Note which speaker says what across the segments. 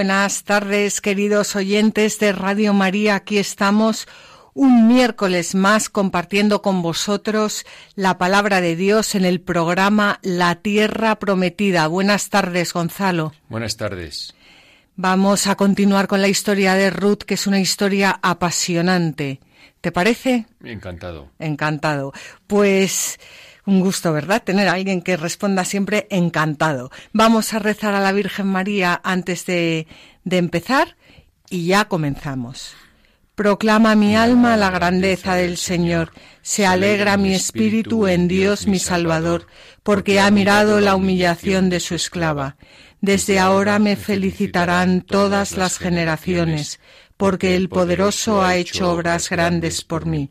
Speaker 1: Buenas tardes, queridos oyentes de Radio María. Aquí estamos un miércoles más compartiendo con vosotros la palabra de Dios en el programa La Tierra Prometida. Buenas tardes, Gonzalo.
Speaker 2: Buenas tardes.
Speaker 1: Vamos a continuar con la historia de Ruth, que es una historia apasionante. ¿Te parece?
Speaker 2: Encantado.
Speaker 1: Encantado. Pues un gusto, ¿verdad? Tener a alguien que responda siempre encantado. Vamos a rezar a la Virgen María antes de, de empezar y ya comenzamos. Proclama mi alma la grandeza del Señor. Se alegra mi espíritu en Dios mi Salvador, porque ha mirado la humillación de su esclava. Desde ahora me felicitarán todas las generaciones, porque el poderoso ha hecho obras grandes por mí.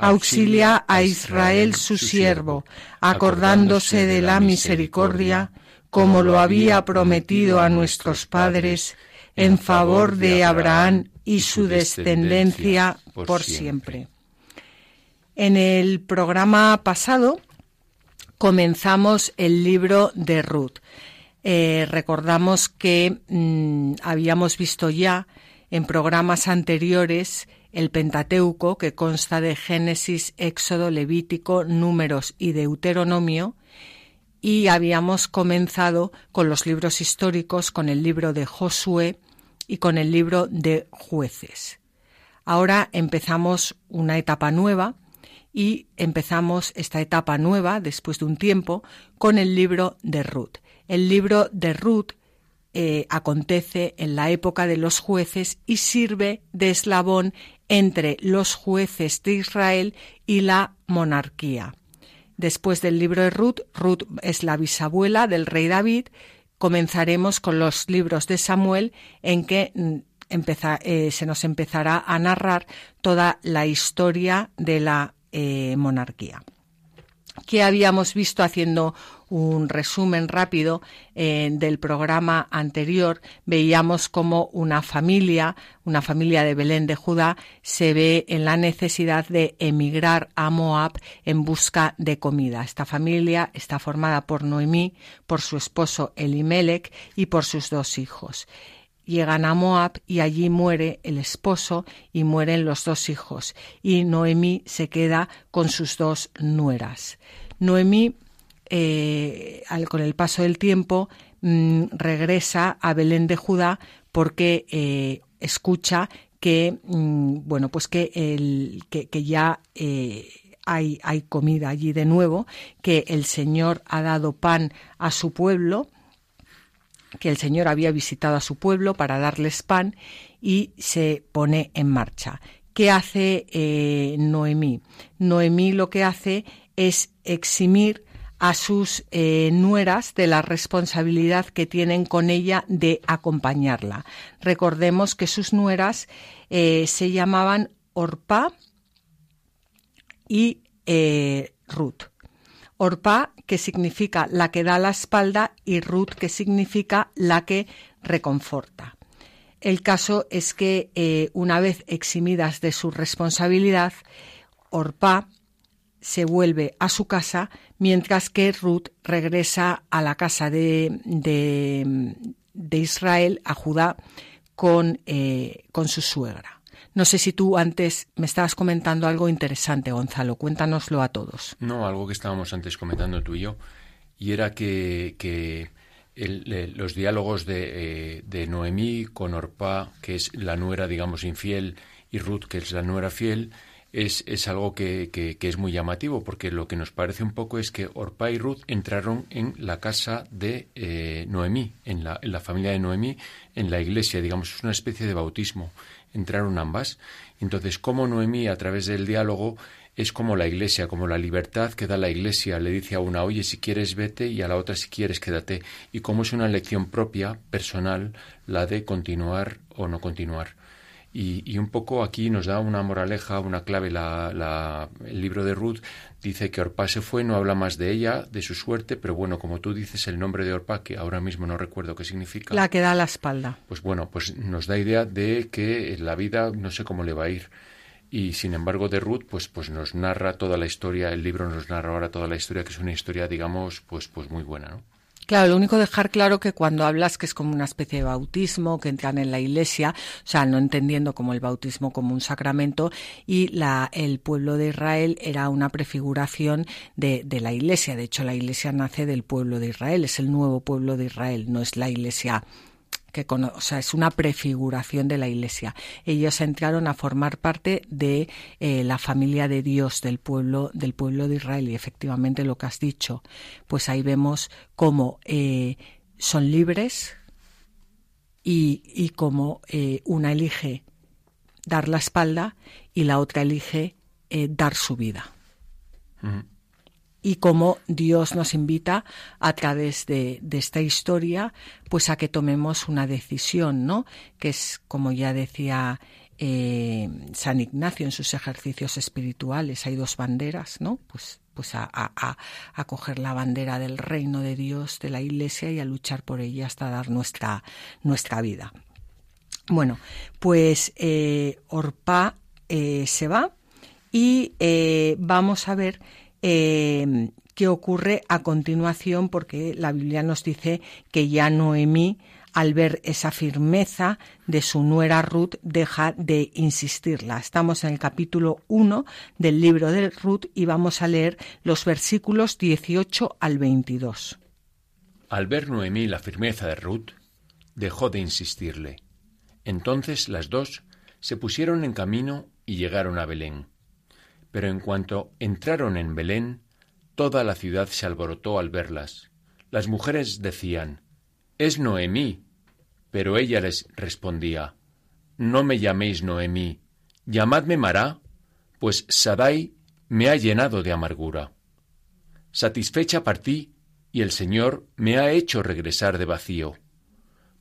Speaker 1: auxilia a Israel su siervo, acordándose de la misericordia, como lo había prometido a nuestros padres, en favor de Abraham y su descendencia por siempre. En el programa pasado comenzamos el libro de Ruth. Eh, recordamos que mm, habíamos visto ya en programas anteriores el Pentateuco, que consta de Génesis, Éxodo, Levítico, Números y Deuteronomio, y habíamos comenzado con los libros históricos, con el libro de Josué y con el libro de Jueces. Ahora empezamos una etapa nueva y empezamos esta etapa nueva, después de un tiempo, con el libro de Ruth. El libro de Ruth eh, acontece en la época de los jueces y sirve de eslabón entre los jueces de Israel y la monarquía. Después del libro de Ruth, Ruth es la bisabuela del rey David, comenzaremos con los libros de Samuel en que mm, eh, se nos empezará a narrar toda la historia de la eh, monarquía que habíamos visto haciendo un resumen rápido eh, del programa anterior, veíamos como una familia, una familia de Belén de Judá, se ve en la necesidad de emigrar a Moab en busca de comida. Esta familia está formada por Noemí, por su esposo Elimelech y por sus dos hijos llegan a Moab y allí muere el esposo y mueren los dos hijos y Noemí se queda con sus dos nueras. Noemí, eh, con el paso del tiempo, mm, regresa a Belén de Judá porque eh, escucha que, mm, bueno, pues que, el, que, ya eh, hay, hay comida allí de nuevo, que el Señor ha dado pan a su pueblo, que el Señor había visitado a su pueblo para darles pan y se pone en marcha. ¿Qué hace Noemí? Noemí lo que hace es eximir a sus eh, nueras de la responsabilidad que tienen con ella de acompañarla. Recordemos que sus nueras eh, se llamaban Orpa y Ruth. Orpa, que significa la que da la espalda, y Ruth, que significa la que reconforta. El caso es que eh, una vez eximidas de su responsabilidad, Orpa se vuelve a su casa, mientras que Ruth regresa a la casa de, de, Israel, a Judá, con, eh, con su suegra. No sé si tú antes me estabas comentando algo interesante, Gonzalo. Cuéntanoslo a todos.
Speaker 2: No, algo que estábamos antes comentando tú y yo, y era que, que los diálogos de, eh, de, Noemí con Orpá, que es la nuera, digamos, infiel, y Ruth, que es la nuera fiel, es, es algo que, que, es muy llamativo, porque lo que nos parece un poco es que Orpa y Ruth entraron en la casa de eh, Noemí, en la, en la familia de Noemí, en la iglesia, digamos, es una especie de bautismo. Entraron ambas. Entonces, como Noemí, a través del diálogo, es como la iglesia, como la libertad que da la iglesia. Le dice a una, oye, si quieres vete, y a la otra, si quieres quédate. Y como es una elección propia, personal, la de continuar o no continuar. Y, un poco aquí nos da una moraleja, una clave. La, el libro de Ruth dice que Orpa se fue, no habla más de ella, de su suerte, pero bueno, como tú dices, el nombre de Orpa, que ahora mismo no recuerdo qué significa.
Speaker 1: La que da la espalda.
Speaker 2: Pues bueno, pues nos da idea de que la vida no sé cómo le va a ir. Y sin embargo de Ruth, pues, pues nos narra toda la historia, el libro nos narra ahora toda la historia, que es una historia, digamos, pues, pues muy buena, ¿no?
Speaker 1: Claro, lo único dejar claro que cuando hablas que es como una especie de bautismo, que entran en la iglesia, o sea, no entendiendo como el bautismo como un sacramento, y la, el pueblo de Israel era una prefiguración de, de la iglesia. De hecho, la iglesia nace del pueblo de Israel, es el nuevo pueblo de Israel, no es la iglesia que o sea, es una prefiguración de la Iglesia. Ellos entraron a formar parte de eh, la familia de Dios del pueblo del pueblo de Israel y efectivamente lo que has dicho, pues ahí vemos cómo eh, son libres y, y cómo eh, una elige dar la espalda y la otra elige dar su vida y cómo Dios nos invita a través de, esta historia pues a que tomemos una decisión, ¿no? Que es, como ya decía eh, San Ignacio en sus ejercicios espirituales, hay dos banderas, ¿no? Pues, pues a, a, coger la bandera del reino de Dios, de la Iglesia y a luchar por ella hasta dar nuestra, nuestra vida. Bueno, pues eh, Orpa eh, se va y vamos a ver eh, qué ocurre a continuación, porque la Biblia nos dice que ya Noemí, al ver esa firmeza de su nuera Ruth, deja de insistirla. Estamos en el capítulo 1 del libro de Ruth y vamos a leer los versículos 18 al 22.
Speaker 2: Al ver Noemí la firmeza de Ruth, dejó de insistirle. Entonces las dos se pusieron en camino y llegaron a Belén. Pero en cuanto entraron en Belén, toda la ciudad se alborotó al verlas. Las mujeres decían, Es Noemí. Pero ella les respondía, No me llaméis Noemí, llamadme Mará, pues Sadai me ha llenado de amargura. Satisfecha partí, y el Señor me ha hecho regresar de vacío.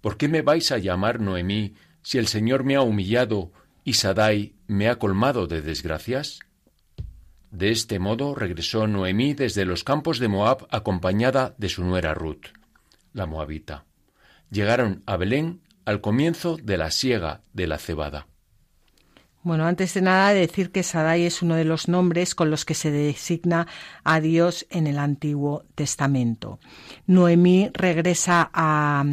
Speaker 2: ¿Por qué me vais a llamar Noemí si el Señor me ha humillado y Sadai me ha colmado de desgracias? De este modo regresó Noemí desde los campos de Moab acompañada de su nuera Ruth, la moabita. Llegaron a Belén al comienzo de la siega de la cebada.
Speaker 1: Bueno, antes de nada decir que Sadai es uno de los nombres con los que se designa a Dios en el Antiguo Testamento. Noemí regresa a,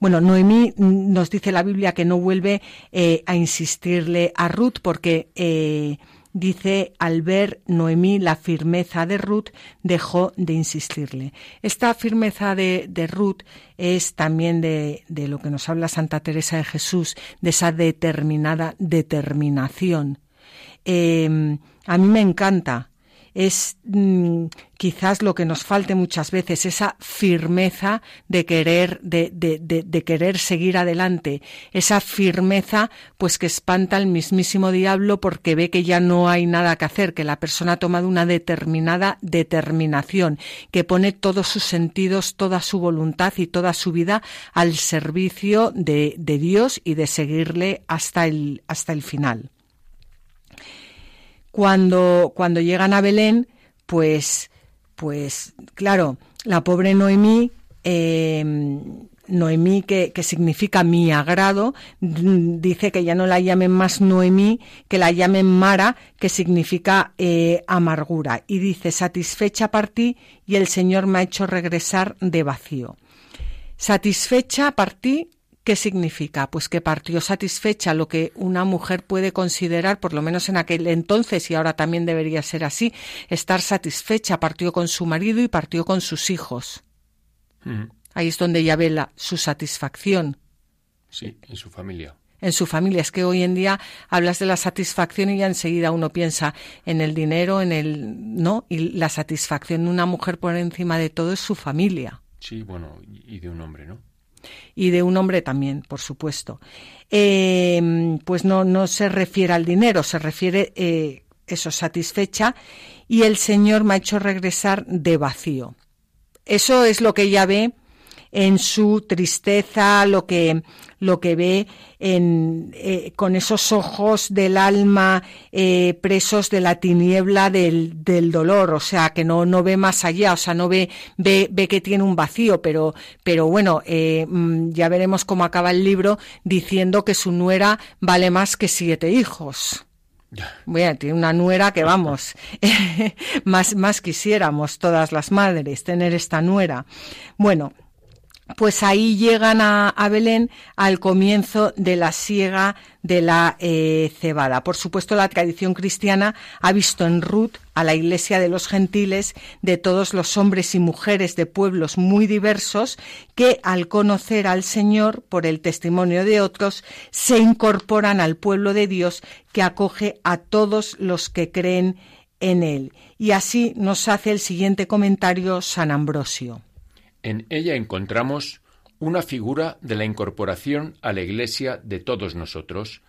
Speaker 1: bueno, Noemí nos dice la Biblia que no vuelve eh, a insistirle a Ruth porque eh, dice, al ver Noemí la firmeza de Ruth, dejó de insistirle. Esta firmeza de, Ruth es también de, de lo que nos habla Santa Teresa de Jesús, de esa determinada determinación. Eh, a mí me encanta es mm, quizás lo que nos falte muchas veces, esa firmeza de querer, de, de, de, querer seguir adelante, esa firmeza pues que espanta al mismísimo diablo porque ve que ya no hay nada que hacer, que la persona ha tomado una determinada determinación, que pone todos sus sentidos, toda su voluntad y toda su vida al servicio de, de Dios y de seguirle hasta el, hasta el final. Cuando, cuando llegan a Belén, pues, pues claro, la pobre Noemí, em, Noemí, que, que, significa mi agrado, dice que ya no la llamen más Noemí, que la llamen Mara, que significa eh, amargura. Y dice, satisfecha partí y el Señor me ha hecho regresar de vacío. Satisfecha partí ¿Qué significa? Pues que partió satisfecha lo que una mujer puede considerar, por lo menos en aquel entonces y ahora también debería ser así, estar satisfecha, partió con su marido y partió con sus hijos. Ahí es donde ella ve su satisfacción.
Speaker 2: Sí, en su familia.
Speaker 1: en su familia. Es que hoy en día hablas de la satisfacción y ya enseguida uno piensa en el dinero, en el no, y la satisfacción de una mujer por encima de todo es su familia.
Speaker 2: Sí, bueno, y de un hombre, ¿no?
Speaker 1: Y de un hombre también, por supuesto. Eh, pues no, no se refiere al dinero, se refiere eh, eso, satisfecha, y el Señor me ha hecho regresar de vacío. Eso es lo que ella ve en su tristeza, lo que, lo que ve en, eh, con esos ojos del alma eh, presos de la tiniebla del, del, dolor, o sea, que no, no ve más allá, o sea, no ve, ve, ve que tiene un vacío, pero, pero bueno, eh, mm, ya veremos cómo acaba el libro diciendo que su nuera vale más que siete hijos. Bueno, tiene una nuera que vamos, más, más quisiéramos todas las madres tener esta nuera. Bueno, pues ahí llegan a, Belén al comienzo de la siega de la eh, cebada. Por supuesto, la tradición cristiana ha visto en Ruth a la iglesia de los gentiles, de todos los hombres y mujeres de pueblos muy diversos, que al conocer al Señor por el testimonio de otros, se incorporan al pueblo de Dios que acoge a todos los que creen en él. Y así nos hace el siguiente comentario San Ambrosio.
Speaker 2: En ella encontramos una figura de la incorporación a la Iglesia de todos nosotros,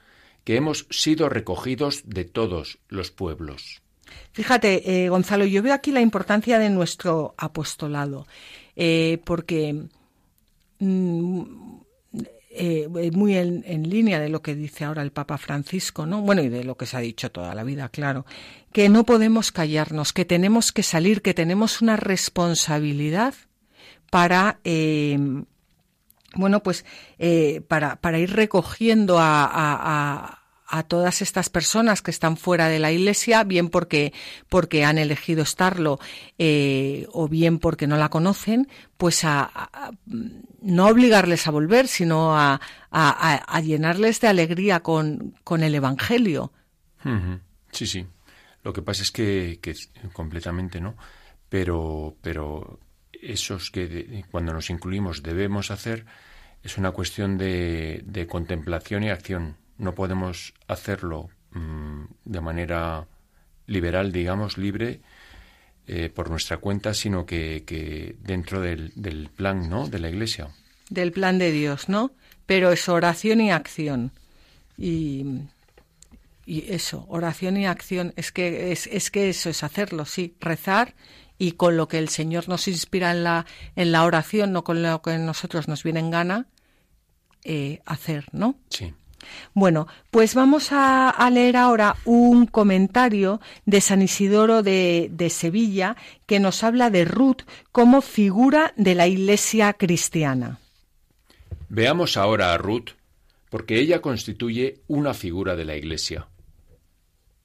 Speaker 2: que hemos sido recogidos de todos los pueblos.
Speaker 1: Fíjate, eh, Gonzalo, yo veo aquí la importancia de nuestro apostolado, eh, porque mm, eh, muy en, en, línea de lo que dice ahora el Papa Francisco, ¿no? Bueno, y de lo que se ha dicho toda la vida, claro, que no podemos callarnos, que tenemos que salir, que tenemos una responsabilidad para eh, bueno pues eh, para, para, ir recogiendo a, a, a, todas estas personas que están fuera de la iglesia bien porque porque han elegido estarlo eh, o bien porque no la conocen pues a, no obligarles a volver sino a, llenarles de alegría con, con el evangelio.
Speaker 2: Sí sí. Lo que pasa es que, que completamente no pero pero esos que cuando nos incluimos debemos hacer es una cuestión de, contemplación y acción. No podemos hacerlo mm, de manera liberal, digamos, libre, eh, por nuestra cuenta, sino que, dentro del, del, plan, ¿no? De la Iglesia.
Speaker 1: Del plan de Dios, ¿no? Pero es oración y acción. Y, y eso, oración y acción, es que, es, es que eso es hacerlo, sí, rezar y con lo que el Señor nos inspira en la, en la oración, no con lo que nosotros nos viene en gana, eh, hacer, ¿no?
Speaker 2: Sí.
Speaker 1: Bueno, pues vamos a, leer ahora un comentario de San Isidoro de, de, Sevilla que nos habla de Ruth como figura de la Iglesia cristiana.
Speaker 2: Veamos ahora a Ruth, porque ella constituye una figura de la Iglesia.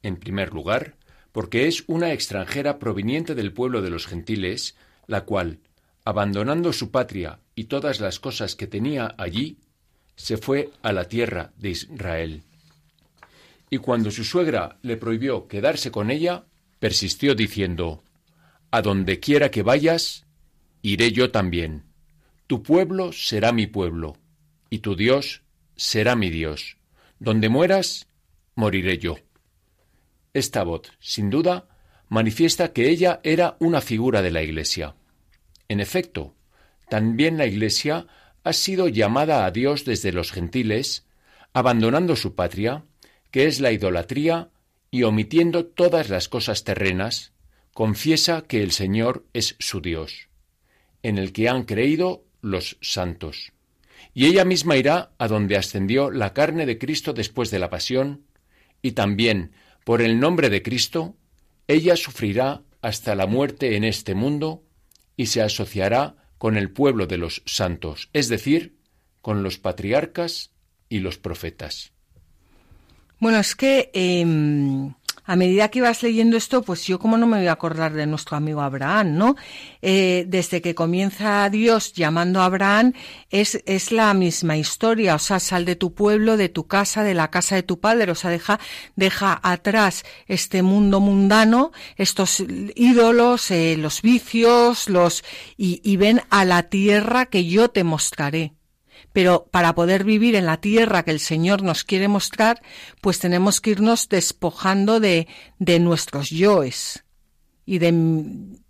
Speaker 2: En primer lugar, porque es una extranjera proveniente del pueblo de los gentiles, la cual, abandonando su patria y todas las cosas que tenía allí, se fue a la tierra de Israel. Y cuando su suegra le prohibió quedarse con ella, persistió diciendo, A donde quiera que vayas, iré yo también. Tu pueblo será mi pueblo, y tu Dios será mi Dios. Donde mueras, moriré yo. Esta voz, sin duda, manifiesta que ella era una figura de la Iglesia. En efecto, también la Iglesia ha sido llamada a Dios desde los gentiles, abandonando su patria, que es la idolatría, y omitiendo todas las cosas terrenas, confiesa que el Señor es su Dios, en el que han creído los santos. Y ella misma irá a donde ascendió la carne de Cristo después de la pasión, y también por el nombre de Cristo, ella sufrirá hasta la muerte en este mundo y se asociará con el pueblo de los santos, es decir, con los patriarcas y los profetas.
Speaker 1: Bueno, es que em, a medida que ibas leyendo esto, pues yo como no me voy a acordar de nuestro amigo Abraham, ¿no? Eh, desde que comienza Dios llamando a Abraham, es, es la misma historia, o sea, sal de tu pueblo, de tu casa, de la casa de tu padre, o sea, deja, deja atrás este mundo mundano, estos ídolos, eh, los vicios, los, y, y ven a la tierra que yo te mostraré. Pero para poder vivir en la tierra que el Señor nos quiere mostrar, pues tenemos que irnos despojando de, de nuestros yoes y de,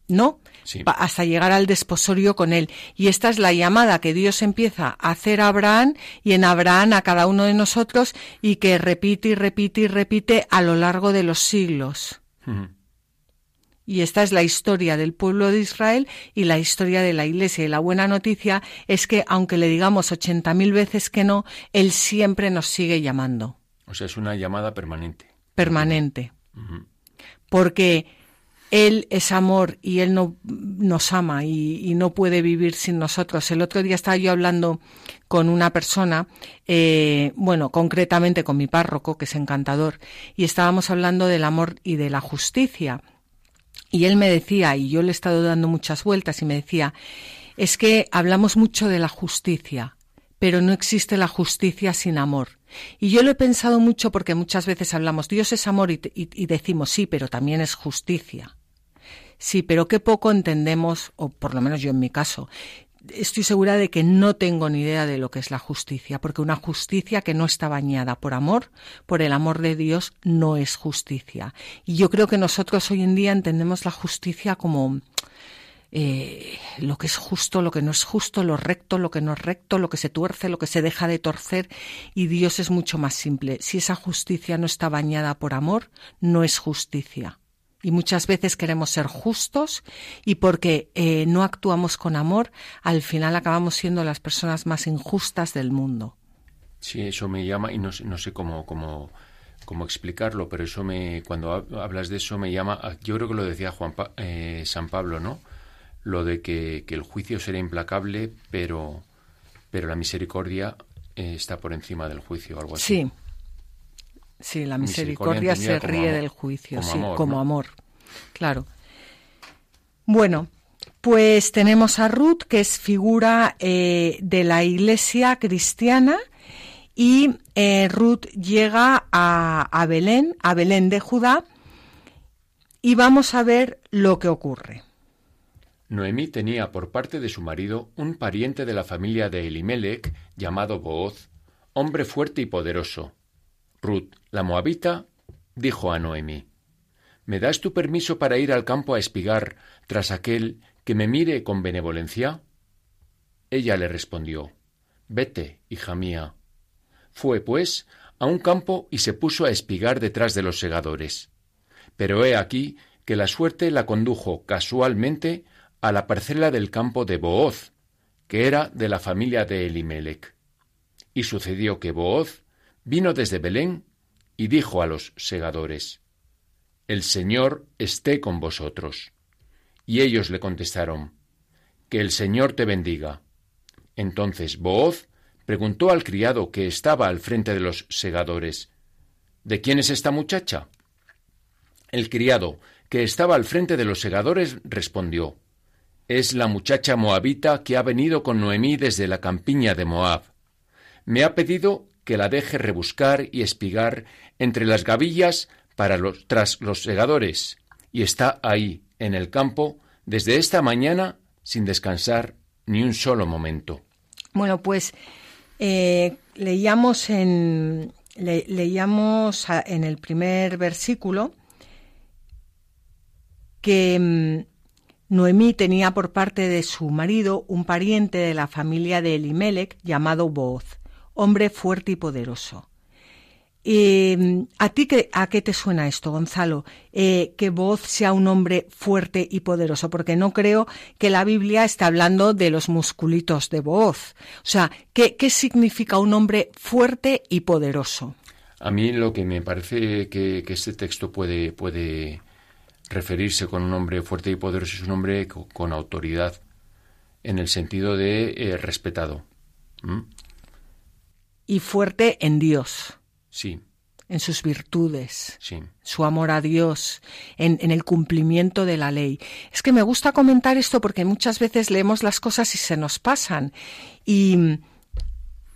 Speaker 1: ¿no? hasta llegar al desposorio con él. Y esta es la llamada que Dios empieza a hacer a Abraham y en Abraham a cada uno de nosotros y que repite y repite y repite a lo largo de los siglos. Y esta es la historia del pueblo de Israel y la historia de la Iglesia. Y la buena noticia es que, aunque le digamos ochenta mil veces que no, Él siempre nos sigue llamando.
Speaker 2: O sea, es una llamada permanente.
Speaker 1: Permanente. Porque él es amor y Él no, nos ama y, no puede vivir sin nosotros. El otro día estaba yo hablando con una persona, eh, bueno, concretamente con mi párroco, que es encantador, y estábamos hablando del amor y de la justicia. Y él me decía, y yo le he estado dando muchas vueltas, y me decía, es que hablamos mucho de la justicia, pero no existe la justicia sin amor. Y yo lo he pensado mucho porque muchas veces hablamos, Dios es amor y decimos sí, pero también es justicia. Sí, pero qué poco entendemos, o por lo menos yo en mi caso, estoy segura de que no tengo ni idea de lo que es la justicia, porque una justicia que no está bañada por amor, por el amor de Dios, no es justicia. Y yo creo que nosotros hoy en día entendemos la justicia como eh, lo que es justo, lo que no es justo, lo recto, lo que no es recto, lo que se tuerce, lo que se deja de torcer, y Dios es mucho más simple. Si esa justicia no está bañada por amor, no es justicia y muchas veces queremos ser justos y porque eh, no actuamos con amor, al final acabamos siendo las personas más injustas del mundo.
Speaker 2: Sí, eso me llama y no, no sé cómo, cómo, cómo, explicarlo, pero eso me, cuando hablas de eso me llama, yo creo que lo decía Juan eh, San Pablo, ¿no? Lo de que, el juicio será implacable, pero, pero la misericordia eh, está por encima del juicio, algo así.
Speaker 1: Sí, Sí, la misericordia, se ríe del juicio, sí, como amor. Claro. Bueno, pues tenemos a Ruth, que es figura eh, de la iglesia cristiana, y eh, Ruth llega a, a Belén, a Belén de Judá, y vamos a ver lo que ocurre.
Speaker 2: Noemí tenía por parte de su marido un pariente de la familia de Elimelech llamado Booz, hombre fuerte y poderoso, Ruth, la moabita, dijo a Noemí, ¿Me das tu permiso para ir al campo a espigar tras aquel que me mire con benevolencia? Ella le respondió, Vete, hija mía. Fue, pues, a un campo y se puso a espigar detrás de los segadores. Pero he aquí que la suerte la condujo casualmente a la parcela del campo de Booz, que era de la familia de Elimelech. Y sucedió que Booz vino desde Belén y dijo a los segadores, El Señor esté con vosotros. Y ellos le contestaron, Que el Señor te bendiga. Entonces Booz preguntó al criado que estaba al frente de los segadores, ¿De quién es esta muchacha? El criado, que estaba al frente de los segadores, respondió, Es la muchacha moabita que ha venido con Noemí desde la campiña de Moab. Me ha pedido que la deje rebuscar y espigar entre las gavillas para los, tras los segadores, y está ahí, en el campo, desde esta mañana, sin descansar ni un solo momento.
Speaker 1: Bueno, pues eh, leíamos en leíamos en el primer versículo que mm, Noemí tenía por parte de su marido un pariente de la familia de Elimelech llamado Booz hombre fuerte y poderoso. Eh, ¿A ti qué, a qué te suena esto, Gonzalo? Eh, que voz sea un hombre fuerte y poderoso, porque no creo que la Biblia esté hablando de los musculitos de voz. O sea, ¿qué, qué significa un hombre fuerte y poderoso?
Speaker 2: A mí lo que me parece que, este texto puede, puede referirse con un hombre fuerte y poderoso es un hombre con, autoridad, en el sentido de eh, respetado
Speaker 1: y fuerte en Dios.
Speaker 2: Sí.
Speaker 1: En sus virtudes.
Speaker 2: Sí.
Speaker 1: Su amor a Dios, en, en, el cumplimiento de la ley. Es que me gusta comentar esto porque muchas veces leemos las cosas y se nos pasan. Y,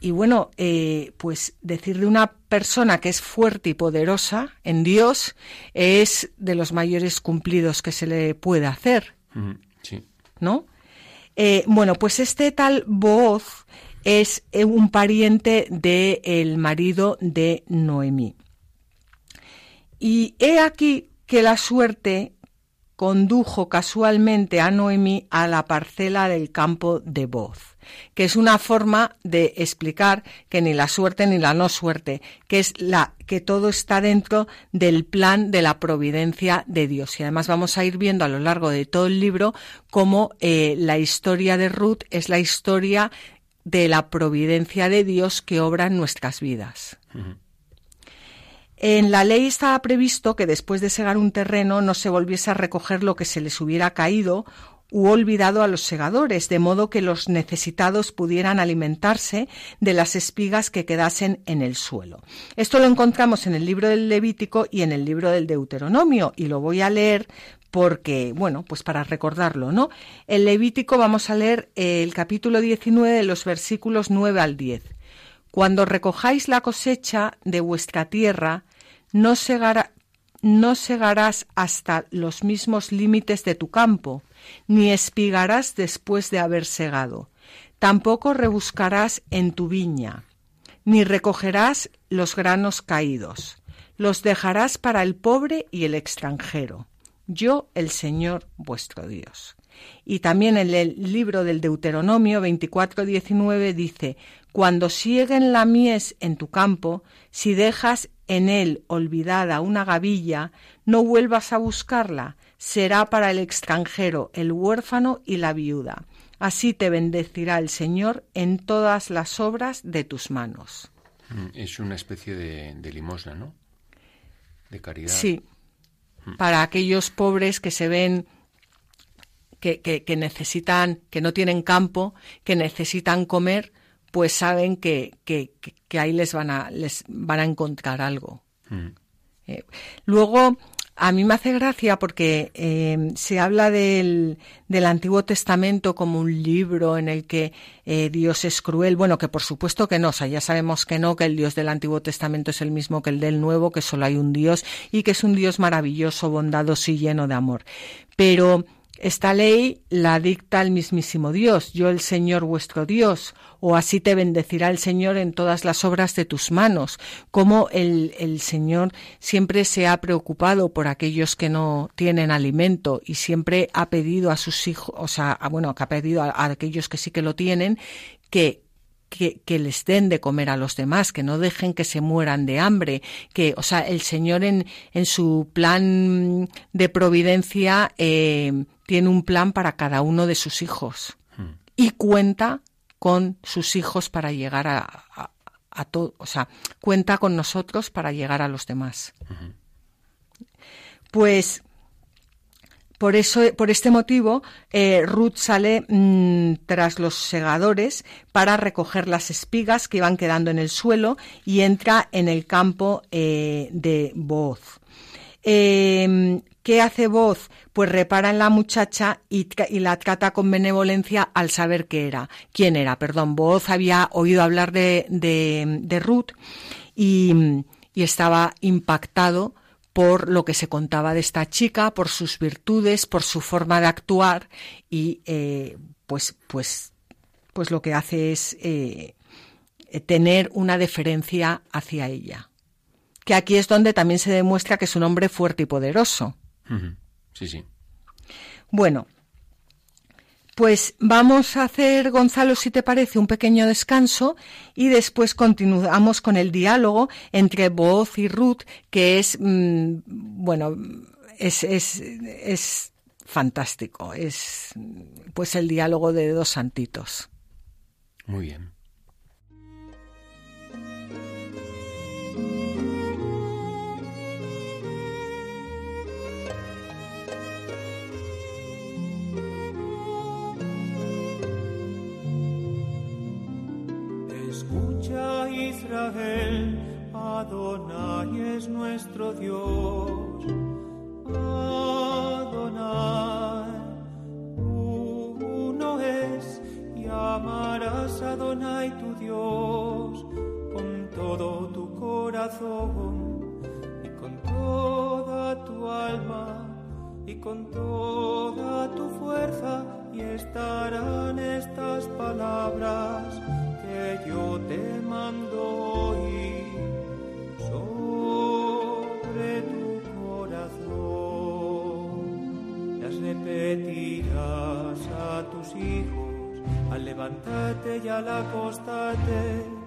Speaker 1: y bueno, eh, pues decir de una persona que es fuerte y poderosa en Dios es de los mayores cumplidos que se le puede hacer.
Speaker 2: Sí.
Speaker 1: ¿No? Eh, bueno, pues este tal voz es eh, un pariente del marido de Noemí. Y he aquí que la suerte condujo casualmente a Noemí a la parcela del campo de voz, que es una forma de explicar que ni la suerte ni la no suerte, que es la que todo está dentro del plan de la providencia de Dios. Y además vamos a ir viendo a lo largo de todo el libro cómo eh, la historia de Ruth es la historia de la providencia de Dios que obra en nuestras vidas. En la ley estaba previsto que después de segar un terreno no se volviese a recoger lo que se les hubiera caído u olvidado a los segadores, de modo que los necesitados pudieran alimentarse de las espigas que quedasen en el suelo. Esto lo encontramos en el libro del Levítico y en el libro del Deuteronomio, y lo voy a leer porque, bueno, pues para recordarlo, ¿no? El Levítico vamos a leer el capítulo 19 de los versículos 9 al 10. Cuando recojáis la cosecha de vuestra tierra, no, no segarás hasta los mismos límites de tu campo, ni espigarás después de haber segado. Tampoco rebuscarás en tu viña, ni recogerás los granos caídos. Los dejarás para el pobre y el extranjero. Yo, el Señor vuestro Dios. Y también en el libro del Deuteronomio 24:19 dice, Cuando sieguen la mies en tu campo, si dejas en él olvidada una gavilla, no vuelvas a buscarla, será para el extranjero, el huérfano y la viuda. Así te bendecirá el Señor en todas las obras de tus manos.
Speaker 2: Mm, es una especie de, limosna, ¿no? De caridad.
Speaker 1: Sí. Para aquellos pobres que se ven que, que, necesitan, que no tienen campo, que necesitan comer, pues saben que, que, ahí les van a, les van a encontrar algo. Mm. Eh, luego, a mí me hace gracia porque eh, se habla del, del, Antiguo Testamento como un libro en el que eh, Dios es cruel. Bueno, que por supuesto que no, o sea, ya sabemos que no, que el Dios del Antiguo Testamento es el mismo que el del Nuevo, que solo hay un Dios y que es un Dios maravilloso, bondadoso y lleno de amor. Pero esta ley la dicta el mismísimo Dios, yo el Señor vuestro Dios, o así te bendecirá el Señor en todas las obras de tus manos, como el, el Señor siempre se ha preocupado por aquellos que no tienen alimento y siempre ha pedido a sus hijos, o sea, bueno, que ha pedido a, aquellos que sí que lo tienen, que que, que, les den de comer a los demás, que no dejen que se mueran de hambre, que, o sea, el Señor en, en su plan de providencia eh, tiene un plan para cada uno de sus hijos hmm. y cuenta con sus hijos para llegar a, a, todo, o sea, cuenta con nosotros para llegar a los demás. Pues por eso, por este motivo, eh, Ruth sale mm, tras los segadores para recoger las espigas que iban quedando en el suelo y entra en el campo eh, de Boz. Eh, ¿Qué hace Voz? Pues repara en la muchacha y, la trata con benevolencia al saber qué era. ¿Quién era? Perdón, Voz había oído hablar de, de, Ruth y, estaba impactado por lo que se contaba de esta chica, por sus virtudes, por su forma de actuar y eh, pues, pues, pues lo que hace es eh, tener una deferencia hacia ella. Que aquí es donde también se demuestra que es un hombre fuerte y poderoso.
Speaker 2: Sí, sí.
Speaker 1: Bueno, pues vamos a hacer, Gonzalo, si te parece, un pequeño descanso y después continuamos con el diálogo entre Boaz y Ruth, que es, mm, bueno, es, es, es fantástico. Es pues el diálogo de dos santitos.
Speaker 2: Muy bien.
Speaker 3: Israel, Adonai es nuestro Dios. Adonai, uno es, y amarás a Adonai tu Dios con todo tu corazón y con toda tu alma y con toda tu fuerza y estarán estas palabras levantarte y al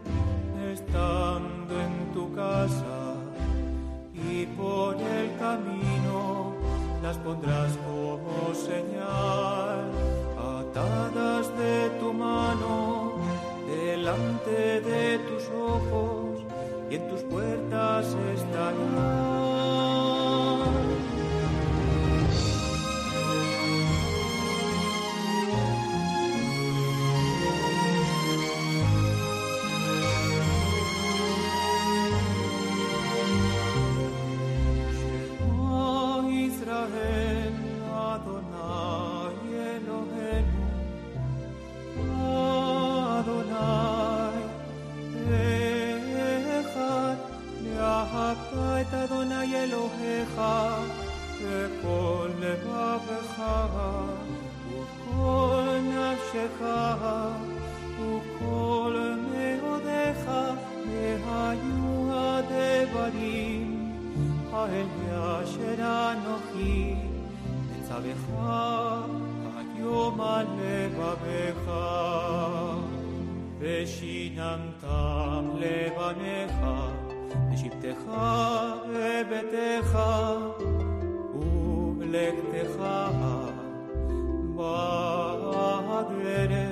Speaker 3: Madre,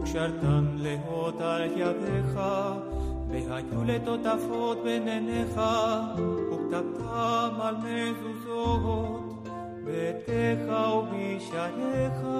Speaker 3: Uxartan lehota yadeja, Behayule totafot beneneja, Uktatam al mezuzot, Beteja ubishareja.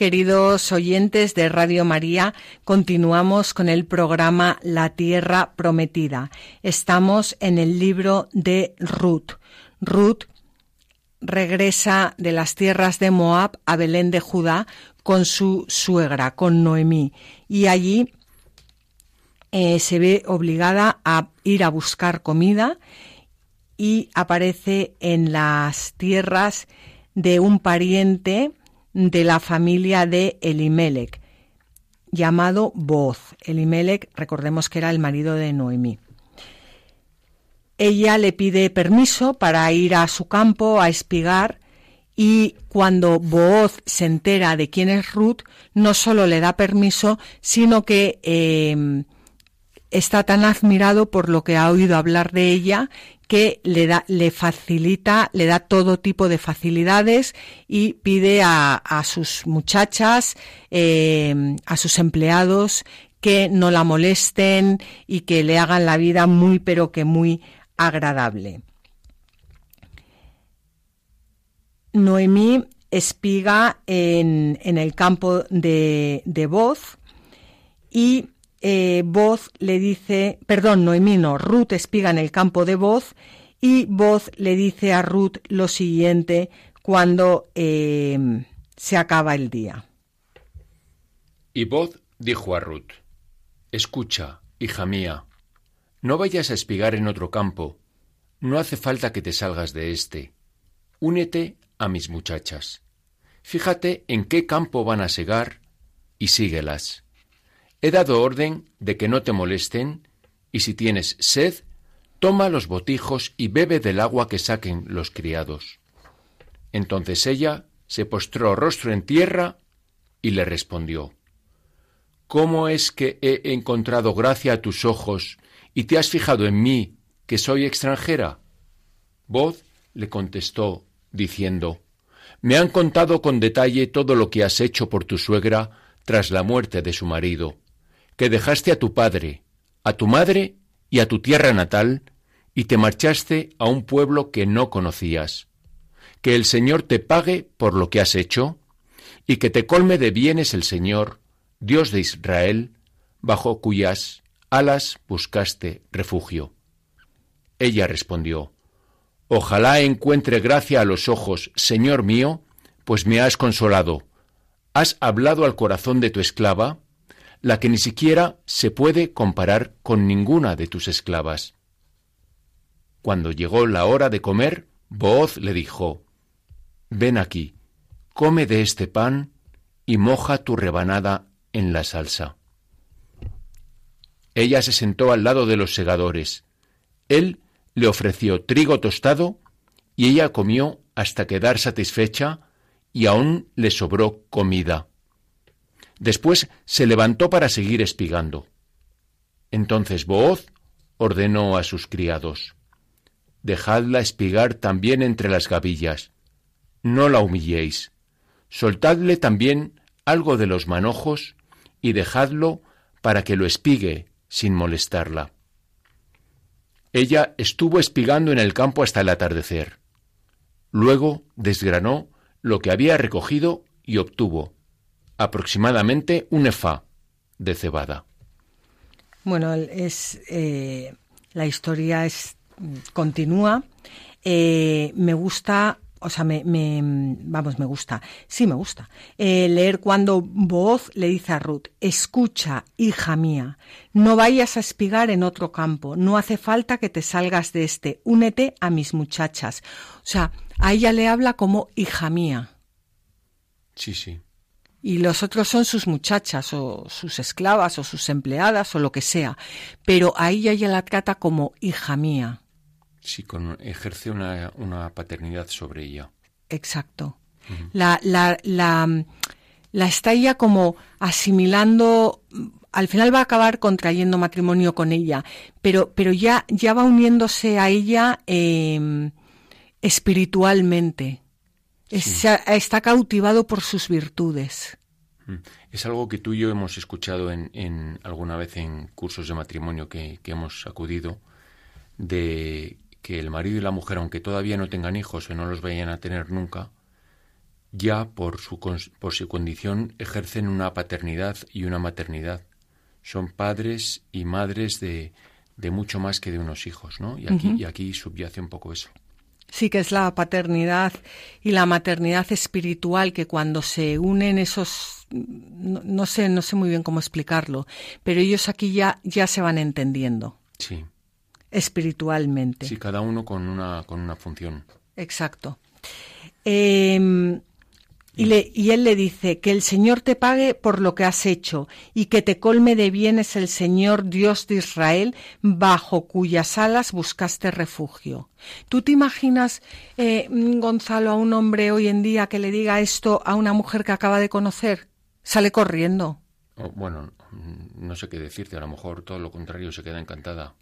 Speaker 1: Queridos oyentes de Radio María, continuamos con el programa La Tierra Prometida. Estamos en el libro de Ruth. Ruth regresa de las tierras de Moab a Belén de Judá con su suegra, con Noemí, y allí eh, se ve obligada a ir a buscar comida y aparece en las tierras de un pariente de la familia de Elimelech, llamado Boz. Elimelech, recordemos que era el marido de Noemí. Ella le pide permiso para ir a su campo a espigar y cuando Booz se entera de quién es Ruth, no solo le da permiso, sino que eh, está tan admirado por lo que ha oído hablar de ella que le da, le facilita, le da todo tipo de facilidades y pide a, a sus muchachas, eh, a sus empleados que no la molesten y que le hagan la vida muy pero que muy agradable. Noemí espiga en, en el campo de, de Boz y eh, Boz le dice, perdón, Noemí no, Ruth espiga en el campo de Boz y Boz le dice a Ruth lo siguiente cuando eh, se acaba el día.
Speaker 2: Y Boz dijo a Ruth, Escucha, hija mía, no vayas a espigar en otro campo, no hace falta que te salgas de éste. Únete a mis muchachas. Fíjate en qué campo van a segar y síguelas. He dado orden de que no te molesten, y si tienes sed, toma los botijos y bebe del agua que saquen los criados. Entonces ella se postró rostro en tierra y le respondió ¿Cómo es que he encontrado gracia a tus ojos y te has fijado en mí, que soy extranjera? Voz le contestó, diciendo Me han contado con detalle todo lo que has hecho por tu suegra tras la muerte de su marido, que dejaste a tu padre, a tu madre y a tu tierra natal, y te marchaste a un pueblo que no conocías. Que el Señor te pague por lo que has hecho, y que te colme de bienes el Señor, Dios de Israel, bajo cuyas alas buscaste refugio. Ella respondió, Ojalá encuentre gracia a los ojos, Señor mío, pues me has consolado. Has hablado al corazón de tu esclava, la que ni siquiera se puede comparar con ninguna de tus esclavas. Cuando llegó la hora de comer, Booz le dijo, Ven aquí, come de este pan y moja tu rebanada en la salsa. Ella se sentó al lado de los segadores. Él le ofreció trigo tostado y ella comió hasta quedar satisfecha y aún le sobró comida. Después se levantó para seguir espigando. Entonces Booz ordenó a sus criados Dejadla espigar también entre las gavillas. No la humilléis. Soltadle también algo de los manojos y dejadlo para que lo espigue sin molestarla. Ella estuvo espigando en el campo hasta el atardecer. Luego desgranó lo que había recogido y obtuvo aproximadamente un efá de cebada.
Speaker 1: Bueno, es eh, la historia es continúa. Eh, me gusta o sea, me, vamos, me gusta, sí me gusta, eh, leer cuando voz le dice a Ruth, escucha, hija mía, no vayas a espigar en otro campo, no hace falta que te salgas de este, únete a mis muchachas. O sea, a ella le habla como hija mía.
Speaker 2: Sí, sí.
Speaker 1: Y los otros son sus muchachas o sus esclavas o sus empleadas o lo que sea, pero a ella la trata como hija mía.
Speaker 2: Sí, con, ejerce una, una, paternidad sobre ella.
Speaker 1: Exacto. la, la, la, la está ella como asimilando al final va a acabar contrayendo matrimonio con ella, pero, pero ya, ya va uniéndose a ella em, espiritualmente. Está cautivado por sus virtudes.
Speaker 2: Es algo que tú y yo hemos escuchado en, en alguna vez en cursos de matrimonio que, que hemos acudido, de que el marido y la mujer, aunque todavía no tengan hijos o no los vayan a tener nunca, ya por su, por su condición ejercen una paternidad y una maternidad. Son padres y madres de, de mucho más que de unos hijos, ¿no? Y aquí, y aquí subyace un poco eso.
Speaker 1: Sí, que es la paternidad y la maternidad espiritual que cuando se unen esos no, no, sé, no sé muy bien cómo explicarlo, pero ellos aquí ya ya se van entendiendo.
Speaker 2: Sí
Speaker 1: espiritualmente.
Speaker 2: Sí, cada uno con una, con una función.
Speaker 1: Exacto. Em, y, él le dice, que el Señor te pague por lo que has hecho y que te colme de bienes el Señor Dios de Israel, bajo cuyas alas buscaste refugio. ¿Tú te imaginas, eh, Gonzalo, a un hombre hoy en día que le diga esto a una mujer que acaba de conocer? Sale corriendo.
Speaker 2: Oh, bueno, no sé qué decirte, a lo mejor todo lo contrario se queda encantada.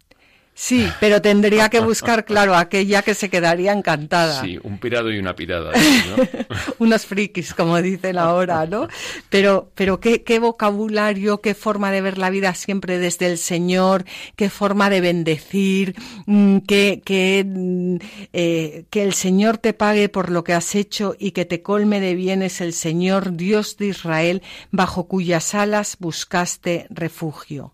Speaker 1: Sí, pero tendría que buscar, claro, aquella que se quedaría encantada.
Speaker 2: Sí, un pirado y una pirada.
Speaker 1: Unos frikis, como dicen ahora, ¿no? Pero, pero qué, qué vocabulario, qué forma de ver la vida siempre desde el Señor, qué forma de bendecir, mm, que, que, mm, eh, que el Señor te pague por lo que has hecho y que te colme de bienes el Señor, Dios de Israel, bajo cuyas alas buscaste refugio.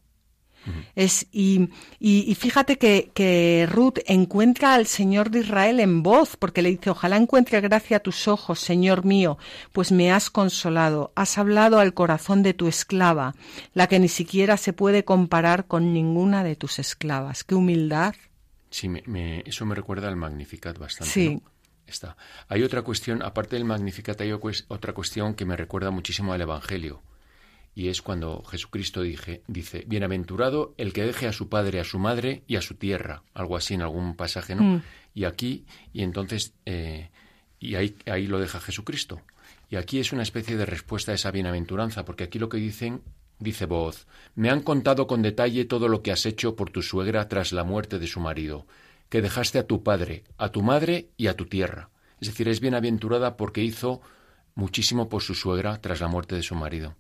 Speaker 1: Es, y, y, fíjate que, que, Ruth encuentra al Señor de Israel en voz, porque le dice, ojalá encuentre gracia a tus ojos, Señor mío, pues me has consolado, has hablado al corazón de tu esclava, la que ni siquiera se puede comparar con ninguna de tus esclavas. ¡Qué humildad!
Speaker 2: Sí, me, eso me recuerda al Magnificat bastante.
Speaker 1: Sí.
Speaker 2: Está. Hay otra cuestión, aparte del Magnificat, hay otra cuestión que me recuerda muchísimo al Evangelio y es cuando Jesucristo dije, dice, bienaventurado el que deje a su padre, a su madre y a su tierra, algo así en algún pasaje, ¿no? Mm. Y aquí, y entonces, eh, y ahí, ahí lo deja Jesucristo. Y aquí es una especie de respuesta a esa bienaventuranza, porque aquí lo que dicen, dice voz, me han contado con detalle todo lo que has hecho por tu suegra tras la muerte de su marido, que dejaste a tu padre, a tu madre y a tu tierra. Es decir, es bienaventurada porque hizo muchísimo por su suegra tras la muerte de su marido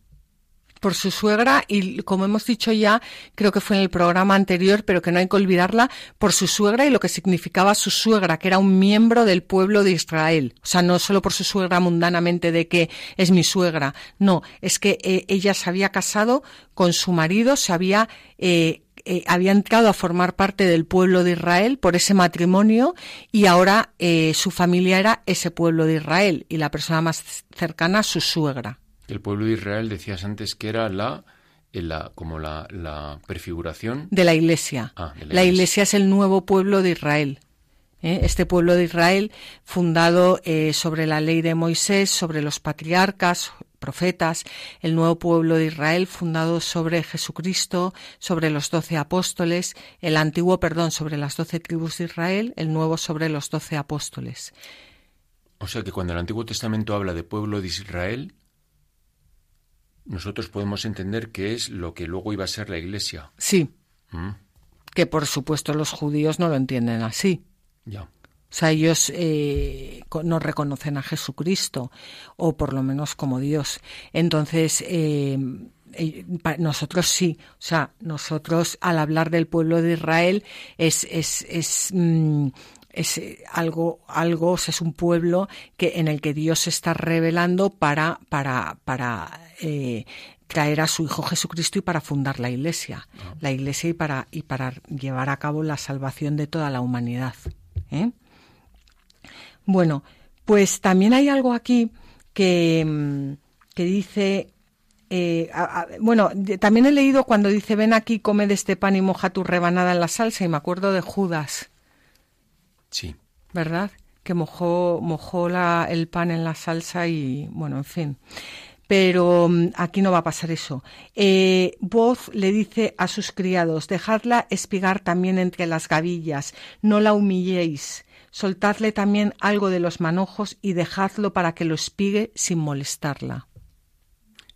Speaker 1: por su suegra y, como hemos dicho ya, creo que fue en el programa anterior, pero que no hay que olvidarla, por su suegra y lo que significaba su suegra, que era un miembro del pueblo de Israel. O sea, no solo por su suegra mundanamente de que es mi suegra, no, es que eh, ella se había casado con su marido, se había eh, eh, había entrado a formar parte del pueblo de Israel por ese matrimonio y ahora eh, su familia era ese pueblo de Israel y la persona más cercana su suegra.
Speaker 2: El pueblo de Israel decías antes que era la, la como la, la, prefiguración
Speaker 1: de la iglesia.
Speaker 2: Ah, de la
Speaker 1: la
Speaker 2: iglesia.
Speaker 1: iglesia es el nuevo pueblo de Israel. ¿eh? Este pueblo de Israel fundado eh, sobre la ley de Moisés, sobre los patriarcas, profetas, el nuevo pueblo de Israel fundado sobre Jesucristo, sobre los doce apóstoles, el antiguo, perdón, sobre las doce tribus de Israel, el nuevo sobre los doce apóstoles.
Speaker 2: O sea que cuando el Antiguo Testamento habla de pueblo de Israel, nosotros podemos entender que es lo que luego iba a ser la Iglesia.
Speaker 1: Sí,
Speaker 2: Mm,
Speaker 1: que por supuesto los judíos no lo entienden así.
Speaker 2: ya.
Speaker 1: O sea, ellos eh, no reconocen a Jesucristo, o por lo menos como Dios. Entonces, eh, eh, nosotros sí. O sea, nosotros al hablar del pueblo de Israel es, es, es, mm, es eh, algo, algo, o sea, es un pueblo que, en el que Dios se está revelando para, para, para eh, traer a su Hijo Jesucristo y para fundar la Iglesia. La Iglesia y para, y para llevar a cabo la salvación de toda la humanidad. ¿eh? Bueno, pues también hay algo aquí que, mm, que dice, eh, a- a- bueno, también he leído cuando dice, ven aquí, come de este pan y moja tu rebanada en la salsa, y me acuerdo de Judas,
Speaker 2: Sí.
Speaker 1: ¿verdad? Que mojó, mojó la- el pan en la salsa y, bueno, en fin. Pero mm, aquí no va a pasar eso. Eh, Voz le dice a sus criados, dejadla espigar también entre las gavillas, no la humilléis, soltadle también algo de los manojos y dejadlo para que lo espigue sin molestarla.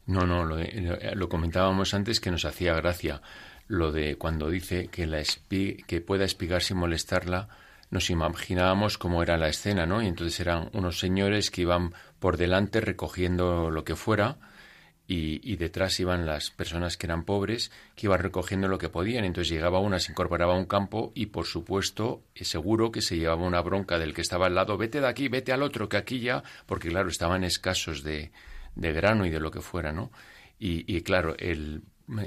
Speaker 2: No, no, lo, lo comentábamos antes que nos hacía gracia. Lo de cuando dice que, la que pueda espigar sin molestarla, nos imaginábamos cómo era la escena, ¿no? Y entonces eran unos señores que iban por delante recogiendo lo que fuera y, detrás iban las personas que eran pobres que iban recogiendo lo que podían. Entonces llegaba una, se incorporaba a un campo y por supuesto eh, seguro que se llevaba una bronca del que estaba al lado, vete de aquí, vete al otro, que aquí ya, porque claro, estaban escasos de, de grano y de lo que fuera, ¿no? Y, y claro, el,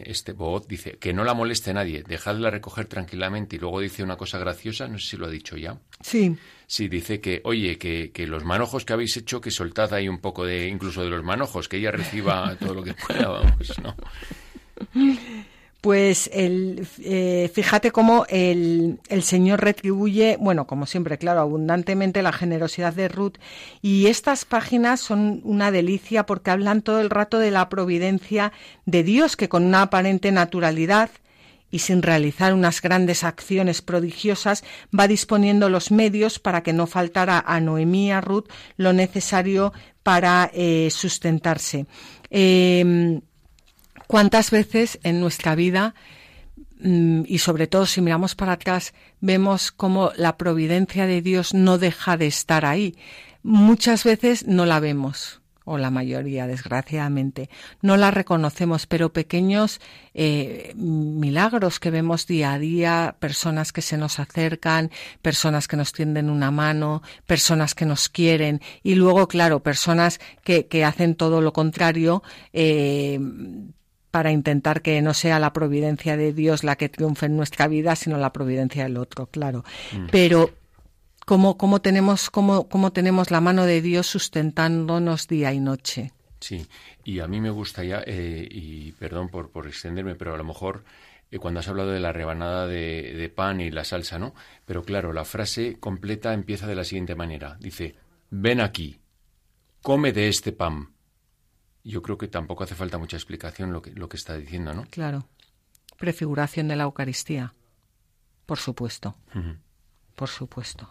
Speaker 2: este Boot dice que no la moleste nadie, dejadla recoger tranquilamente y luego dice una cosa graciosa, no sé si lo ha dicho ya.
Speaker 1: Sí,
Speaker 2: Sí, dice que, oye, que, que los manojos que habéis hecho, que soltad ahí un poco de, incluso de los manojos, que ella reciba todo lo que pueda, vamos, ¿no?
Speaker 1: Pues el, eh, fíjate cómo el, Señor retribuye, bueno, como siempre, claro, abundantemente la generosidad de Ruth. Y estas páginas son una delicia porque hablan todo el rato de la providencia de Dios, que con una aparente naturalidad y sin realizar unas grandes acciones prodigiosas, va disponiendo los medios para que no faltara a Noemí y a Ruth lo necesario para eh, sustentarse. Eh, ¿Cuántas veces en nuestra vida, mm, y sobre todo si miramos para atrás, vemos cómo la providencia de Dios no deja de estar ahí? Muchas veces no la vemos, o la mayoría, desgraciadamente. No la reconocemos, pero pequeños eh, milagros que vemos día a día, personas que se nos acercan, personas que nos tienden una mano, personas que nos quieren, y luego, claro, personas que, hacen todo lo contrario. Eh, para intentar que no sea la providencia de Dios la que triunfe en nuestra vida, sino la providencia del otro, claro. Pero cómo, cómo tenemos, cómo, cómo tenemos la mano de Dios sustentándonos día y noche.
Speaker 2: Sí, y a mí me gustaría, eh, y perdón por, por extenderme, pero a lo mejor eh, cuando has hablado de la rebanada de, de pan y la salsa, ¿no? Pero claro, la frase completa empieza de la siguiente manera. Dice, ven aquí, come de este pan. Yo creo que tampoco hace falta mucha explicación lo que, lo que está diciendo, ¿no?
Speaker 1: Claro. Prefiguración de la Eucaristía. Por supuesto. Por supuesto.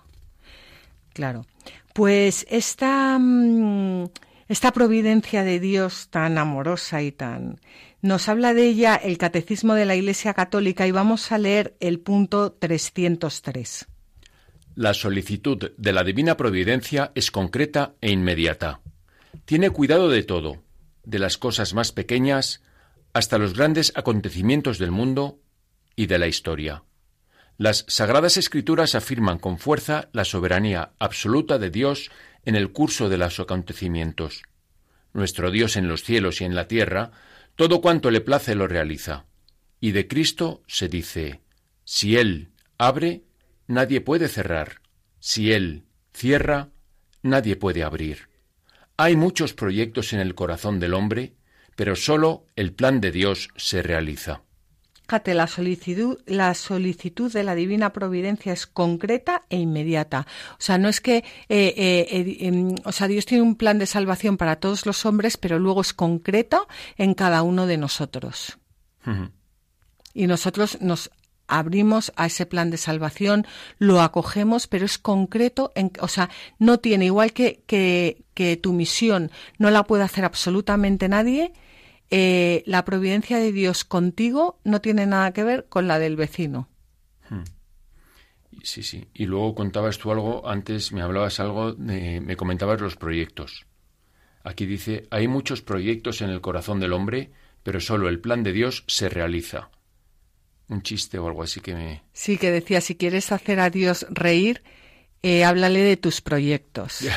Speaker 1: Claro. Pues esta, mm, esta providencia de Dios tan amorosa y tan... Nos habla de ella el Catecismo de la Iglesia Católica y vamos a leer el punto 303.
Speaker 2: La solicitud de la divina providencia es concreta e inmediata. Tiene cuidado de todo, de las cosas más pequeñas hasta los grandes acontecimientos del mundo y de la historia. Las sagradas escrituras afirman con fuerza la soberanía absoluta de Dios en el curso de los acontecimientos. Nuestro Dios en los cielos y en la tierra, todo cuanto le place lo realiza. Y de Cristo se dice, si Él abre, nadie puede cerrar. Si Él cierra, nadie puede abrir. Hay muchos proyectos en el corazón del hombre, pero sólo el plan de Dios se realiza.
Speaker 1: Fíjate, la solicitud, la solicitud de la divina providencia es concreta e inmediata. O sea, no es que, eh, eh, em, o sea, Dios tiene un plan de salvación para todos los hombres, pero luego es concreto en cada uno de nosotros. Y nosotros nos abrimos a ese plan de salvación, lo acogemos, pero es concreto, en, o sea, no tiene, igual que, que, que tu misión no la puede hacer absolutamente nadie, eh, la providencia de Dios contigo no tiene nada que ver con la del vecino. Hmm.
Speaker 2: Sí, sí. Y luego contabas tú algo, antes me hablabas algo, me comentabas los proyectos. Aquí dice, hay muchos proyectos en el corazón del hombre, pero solo el plan de Dios se realiza. Un chiste o algo así que me...
Speaker 1: Sí, que decía, si quieres hacer a Dios reír, eh, háblale de tus proyectos.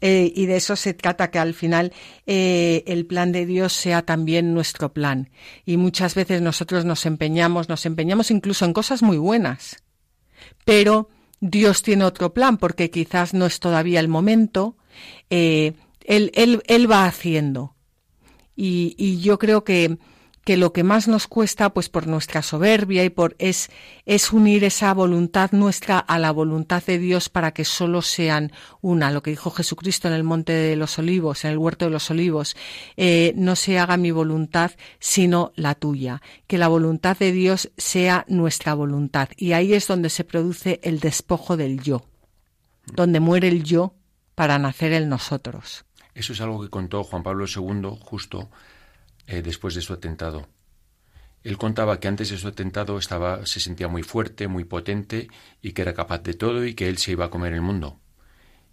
Speaker 1: Eh, y de eso se trata, que al final eh, el plan de Dios sea también nuestro plan. Y muchas veces nosotros nos empeñamos, nos empeñamos incluso en cosas muy buenas. Pero Dios tiene otro plan, porque quizás no es todavía el momento. él, él, él va haciendo. Y, y yo creo que que lo que más nos cuesta, pues por nuestra soberbia y por es, es unir esa voluntad nuestra a la voluntad de Dios para que solo sean una. Lo que dijo Jesucristo en el Monte de los Olivos, en el Huerto de los Olivos, eh, no se haga mi voluntad sino la tuya. Que la voluntad de Dios sea nuestra voluntad. Y ahí es donde se produce el despojo del yo, donde muere el yo para nacer el nosotros.
Speaker 2: Eso es algo que contó Juan Pablo II justo eh, después de su atentado. Él contaba que antes de su atentado estaba, se sentía muy fuerte, muy potente y que era capaz de todo y que él se iba a comer el mundo.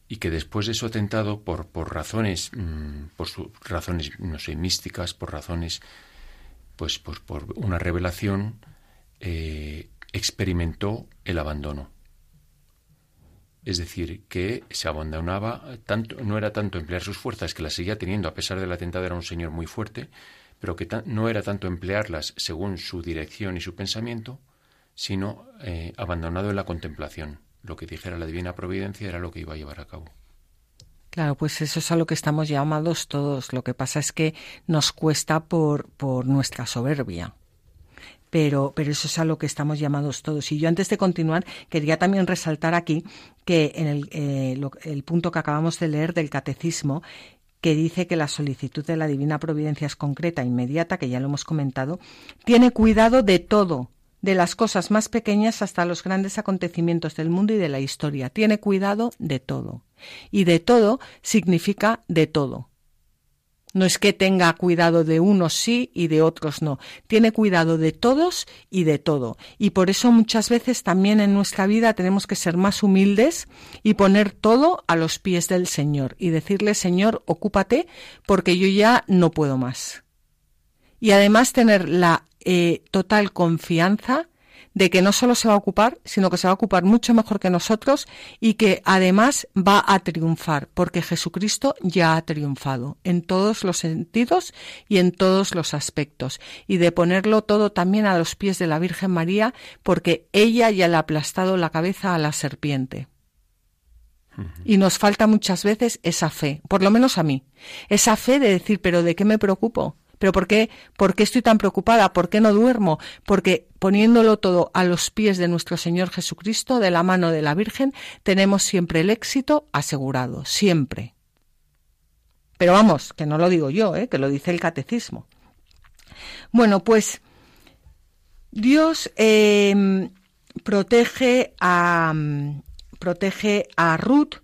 Speaker 2: Y que después de su atentado, por, por razones, mm, por razones, no sé, místicas, por razones, pues, pues por una revelación, eh, experimentó el abandono. Es decir, que se abandonaba, tanto, no era tanto emplear sus fuerzas, que las seguía teniendo, a pesar del atentado era un señor muy fuerte, pero que no era tanto emplearlas según su dirección y su pensamiento, sino eh, abandonado en la contemplación. Lo que dijera la divina providencia era lo que iba a llevar a cabo.
Speaker 1: Claro, pues eso es a lo que estamos llamados todos. Lo que pasa es que nos cuesta por, por nuestra soberbia. Pero, pero, eso es a lo que estamos llamados todos. Y yo antes de continuar quería también resaltar aquí que en el, eh, el punto que acabamos de leer del catecismo que dice que la solicitud de la divina providencia es concreta, inmediata, que ya lo hemos comentado, tiene cuidado de todo, de las cosas más pequeñas hasta los grandes acontecimientos del mundo y de la historia. Tiene cuidado de todo. Y de todo significa de todo. No es que tenga cuidado de unos sí y de otros no. Tiene cuidado de todos y de todo. Y por eso muchas veces también en nuestra vida tenemos que ser más humildes y poner todo a los pies del Señor y decirle, Señor, ocúpate porque yo ya no puedo más. Y además tener la eh, total confianza de que no solo se va a ocupar, sino que se va a ocupar mucho mejor que nosotros y que además va a triunfar, porque Jesucristo ya ha triunfado en todos los sentidos y en todos los aspectos, y de ponerlo todo también a los pies de la Virgen María, porque ella ya le ha aplastado la cabeza a la serpiente. Y nos falta muchas veces esa fe, por lo menos a mí, esa fe de decir, pero ¿de qué me preocupo? ¿Pero por qué, por qué estoy tan preocupada? ¿Por qué no duermo? Porque poniéndolo todo a los pies de nuestro Señor Jesucristo, de la mano de la Virgen, tenemos siempre el éxito asegurado, siempre. Pero vamos, que no lo digo yo, ¿eh? que lo dice el catecismo. Bueno, pues Dios em, protege, a, protege a Ruth,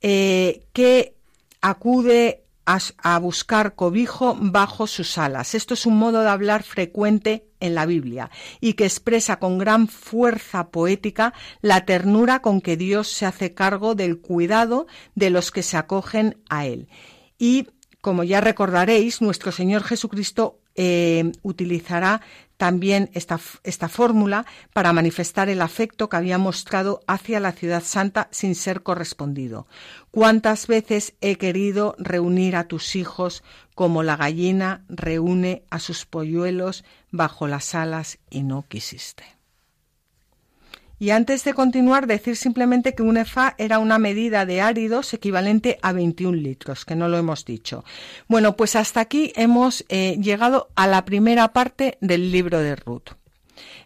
Speaker 1: eh, que acude a, buscar cobijo bajo sus alas. Esto es un modo de hablar frecuente en la Biblia y que expresa con gran fuerza poética la ternura con que Dios se hace cargo del cuidado de los que se acogen a Él. Y, como ya recordaréis, nuestro Señor Jesucristo eh, utilizará también esta, fórmula para manifestar el afecto que había mostrado hacia la ciudad santa sin ser correspondido. ¿Cuántas veces he querido reunir a tus hijos como la gallina reúne a sus polluelos bajo las alas y no quisiste? Y antes de continuar, decir simplemente que un EFA era una medida de áridos equivalente a 21 litros, que no lo hemos dicho. Bueno, pues hasta aquí hemos eh, llegado a la primera parte del libro de Ruth.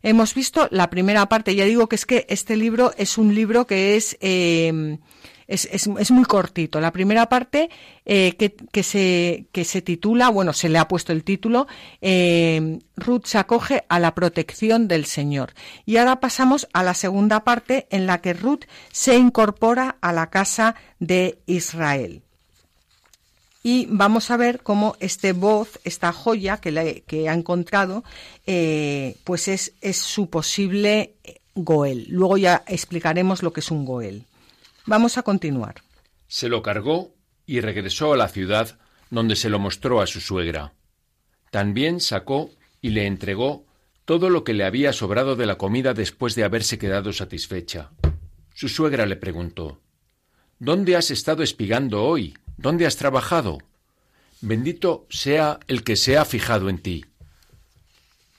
Speaker 1: Hemos visto la primera parte, ya digo que es que este libro es un libro que es eh, es, muy cortito. La primera parte eh, que, se, que se titula, bueno, se le ha puesto el título, eh, Ruth se acoge a la protección del Señor. Y ahora pasamos a la segunda parte en la que Ruth se incorpora a la casa de Israel. Y vamos a ver cómo este voz, esta joya que, le, ha encontrado, eh, pues es, es su posible Goel. Luego ya explicaremos lo que es un Goel. Vamos a continuar.
Speaker 2: Se lo cargó y regresó a la ciudad donde se lo mostró a su suegra. También sacó y le entregó todo lo que le había sobrado de la comida después de haberse quedado satisfecha. Su suegra le preguntó ¿Dónde has estado espigando hoy? ¿Dónde has trabajado? Bendito sea el que se ha fijado en ti.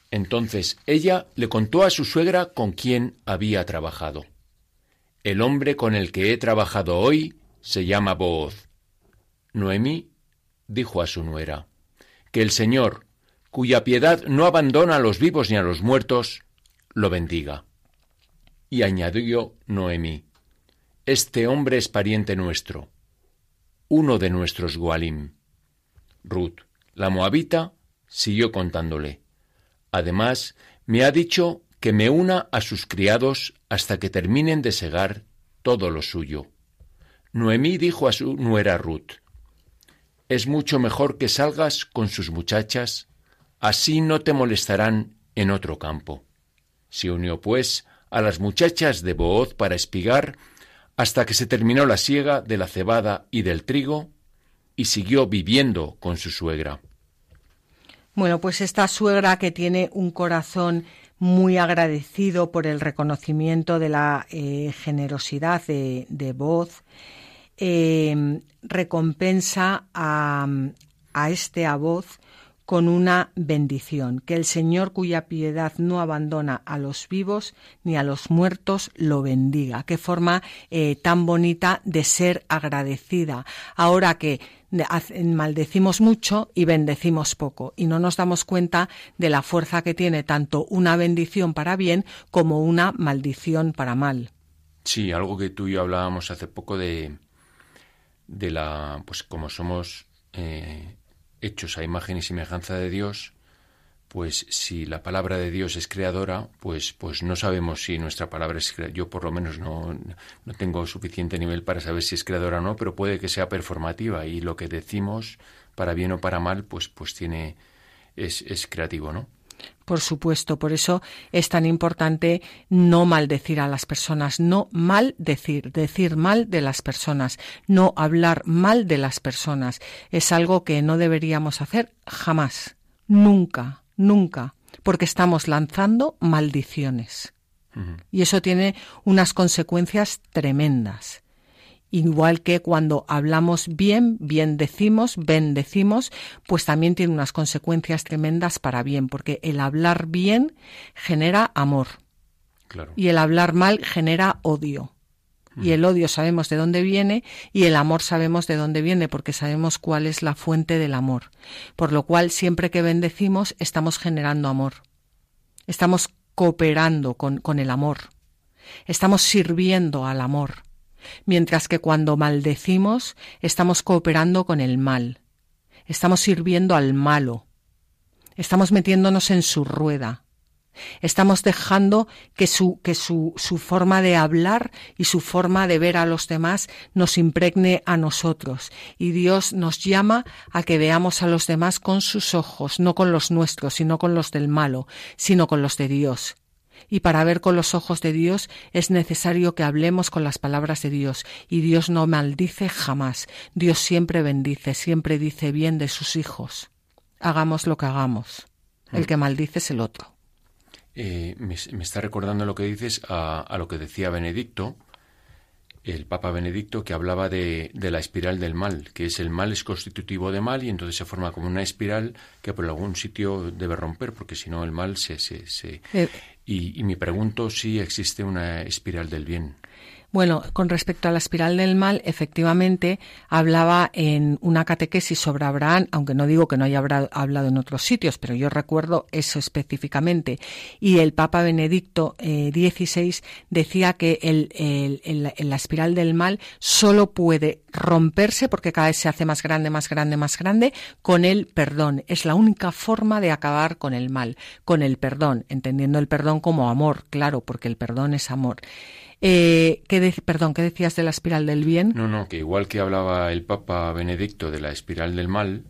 Speaker 2: Entonces ella le contó a su suegra con quién había trabajado. El hombre con el que he trabajado hoy se llama Booz. Noemí dijo a su nuera, que el Señor, cuya piedad no abandona a los vivos ni a los muertos, lo bendiga. Y añadió Noemí, este hombre es pariente nuestro, uno de nuestros Gualim. Ruth, la moabita, siguió contándole. Además, me ha dicho que me una a sus criados hasta que terminen de segar todo lo suyo. Noemí dijo a su nuera Ruth, Es mucho mejor que salgas con sus muchachas, así no te molestarán en otro campo. Se unió, pues, a las muchachas de Booz para espigar hasta que se terminó la siega de la cebada y del trigo, y siguió viviendo con su suegra.
Speaker 1: Bueno, pues esta suegra que tiene un corazón muy agradecido por el reconocimiento de la eh, generosidad de, voz, eh, recompensa a, a este voz con una bendición, que el Señor cuya piedad no abandona a los vivos ni a los muertos lo bendiga. Qué forma eh, tan bonita de ser agradecida. Ahora que maldecimos mucho y bendecimos poco y no nos damos cuenta de la fuerza que tiene tanto una bendición para bien como una maldición para mal.
Speaker 2: Sí, algo que tú y yo hablábamos hace poco de, de la, pues como somos eh, hechos a imagen y semejanza de Dios, pues si la palabra de Dios es creadora, pues, pues no sabemos si nuestra palabra es creadora. Yo por lo menos no, no tengo suficiente nivel para saber si es creadora o no, pero puede que sea performativa y lo que decimos, para bien o para mal, pues, pues tiene, es, es creativo, ¿no?
Speaker 1: Por supuesto, por eso es tan importante no maldecir a las personas, no maldecir, decir mal de las personas, no hablar mal de las personas. Es algo que no deberíamos hacer jamás, nunca, nunca, porque estamos lanzando maldiciones. Y eso tiene unas consecuencias tremendas. Igual que cuando hablamos bien, bien decimos, bendecimos, pues también tiene unas consecuencias tremendas para bien, porque el hablar bien genera amor. Y el hablar mal genera odio. Y el odio sabemos de dónde viene y el amor sabemos de dónde viene porque sabemos cuál es la fuente del amor. Por lo cual siempre que bendecimos estamos generando amor. Estamos cooperando con, con el amor. Estamos sirviendo al amor mientras que cuando maldecimos estamos cooperando con el mal, estamos sirviendo al malo, estamos metiéndonos en su rueda, estamos dejando que su, que su, su forma de hablar y su forma de ver a los demás nos impregne a nosotros. Y Dios nos llama a que veamos a los demás con sus ojos, no con los nuestros, sino con los del malo, sino con los de Dios y para ver con los ojos de Dios es necesario que hablemos con las palabras de Dios y Dios no maldice jamás. Dios siempre bendice, siempre dice bien de sus hijos. Hagamos lo que hagamos. El que maldice es el otro.
Speaker 2: Eh, me, está recordando lo que dices a, lo que decía Benedicto, el Papa Benedicto, que hablaba de, la espiral del mal, que es el mal es constitutivo de mal y entonces se forma como una espiral que por algún sitio debe romper, porque si no el mal se... se, se... Eh. y me pregunto si existe una espiral del bien.
Speaker 1: Bueno, con respecto a la espiral del mal, efectivamente hablaba en una catequesis sobre Abraham, aunque no digo que no haya hablado en otros sitios, pero yo recuerdo eso específicamente. Y el Papa Benedicto XVI eh, decía que el, la espiral del mal solo puede romperse porque cada vez se hace más grande, más grande, más grande con el perdón. Es la única forma de acabar con el mal, con el perdón, entendiendo el perdón como amor, claro, porque el perdón es amor. Eh, ¿qué perdón, ¿qué decías de la espiral del bien?
Speaker 2: No, no, que igual que hablaba el Papa Benedicto de la espiral del mal,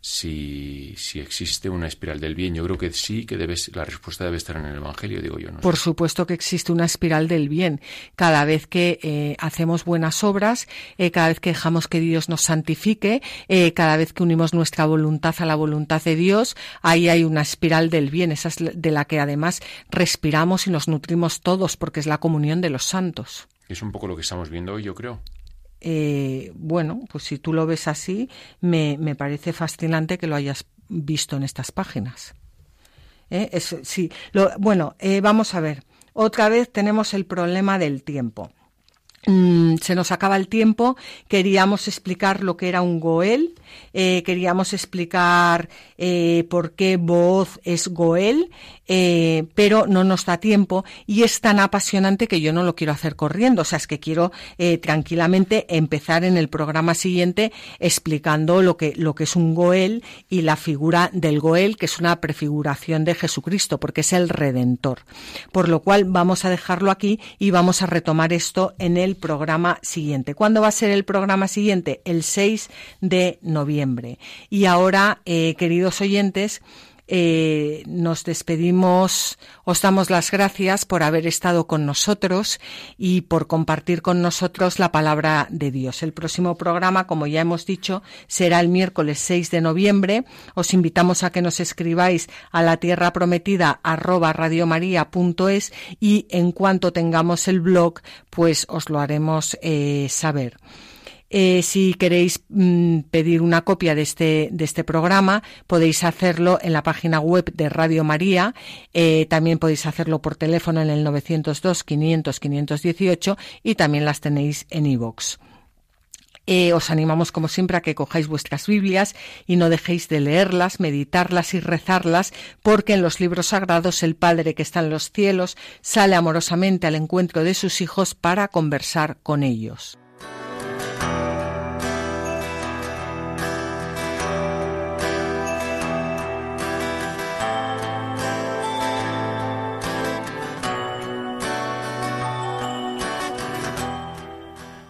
Speaker 2: si, si existe una espiral del bien. Yo creo que sí, que debe, la respuesta debe estar en el Evangelio, digo yo. ¿no?
Speaker 1: Por supuesto que existe una espiral del bien. Cada vez que eh, hacemos buenas obras, eh, cada vez que dejamos que Dios nos santifique, eh, cada vez que unimos nuestra voluntad a la voluntad de Dios, ahí hay una espiral del bien, esa es de la que además respiramos y nos nutrimos todos, porque es la comunión de los santos.
Speaker 2: Es un poco lo que estamos viendo hoy, yo creo
Speaker 1: eh, bueno, pues si tú lo ves así, me, me, parece fascinante que lo hayas visto en estas páginas. ¿Eh? sí, bueno, eh, vamos a ver. Otra vez tenemos el problema del tiempo. Mm, se nos acaba el tiempo, queríamos explicar lo que era un Goel, queríamos explicar por qué voz es Goel, eh, pero no nos da tiempo y es tan apasionante que yo no lo quiero hacer corriendo, o sea, es que quiero tranquilamente empezar en el programa siguiente explicando lo que, lo que es un Goel y la figura del Goel, que es una prefiguración de Jesucristo, porque es el Redentor. Por lo cual vamos a dejarlo aquí y vamos a retomar esto en el programa siguiente. ¿Cuándo va a ser el programa siguiente? El 6 de noviembre. Y ahora, eh, queridos oyentes, eh, nos despedimos, os damos las gracias por haber estado con nosotros y por compartir con nosotros la palabra de Dios. El próximo programa, como ya hemos dicho, será el miércoles 6 de noviembre. Os invitamos a que nos escribáis a la tierra prometida arroba radiomaria.es y en cuanto tengamos el blog, pues os lo haremos eh, saber. Eh, si queréis mm, pedir una copia de este, de este programa, podéis hacerlo en la página web de Radio María. Eh, también podéis hacerlo por teléfono en el 902 500 518 y también las tenéis en iVoox. Eh, os animamos, como siempre, a que cojáis vuestras Biblias y no dejéis de leerlas, meditarlas y rezarlas, porque en los libros sagrados el Padre que está en los cielos sale amorosamente al encuentro de sus hijos para conversar con ellos.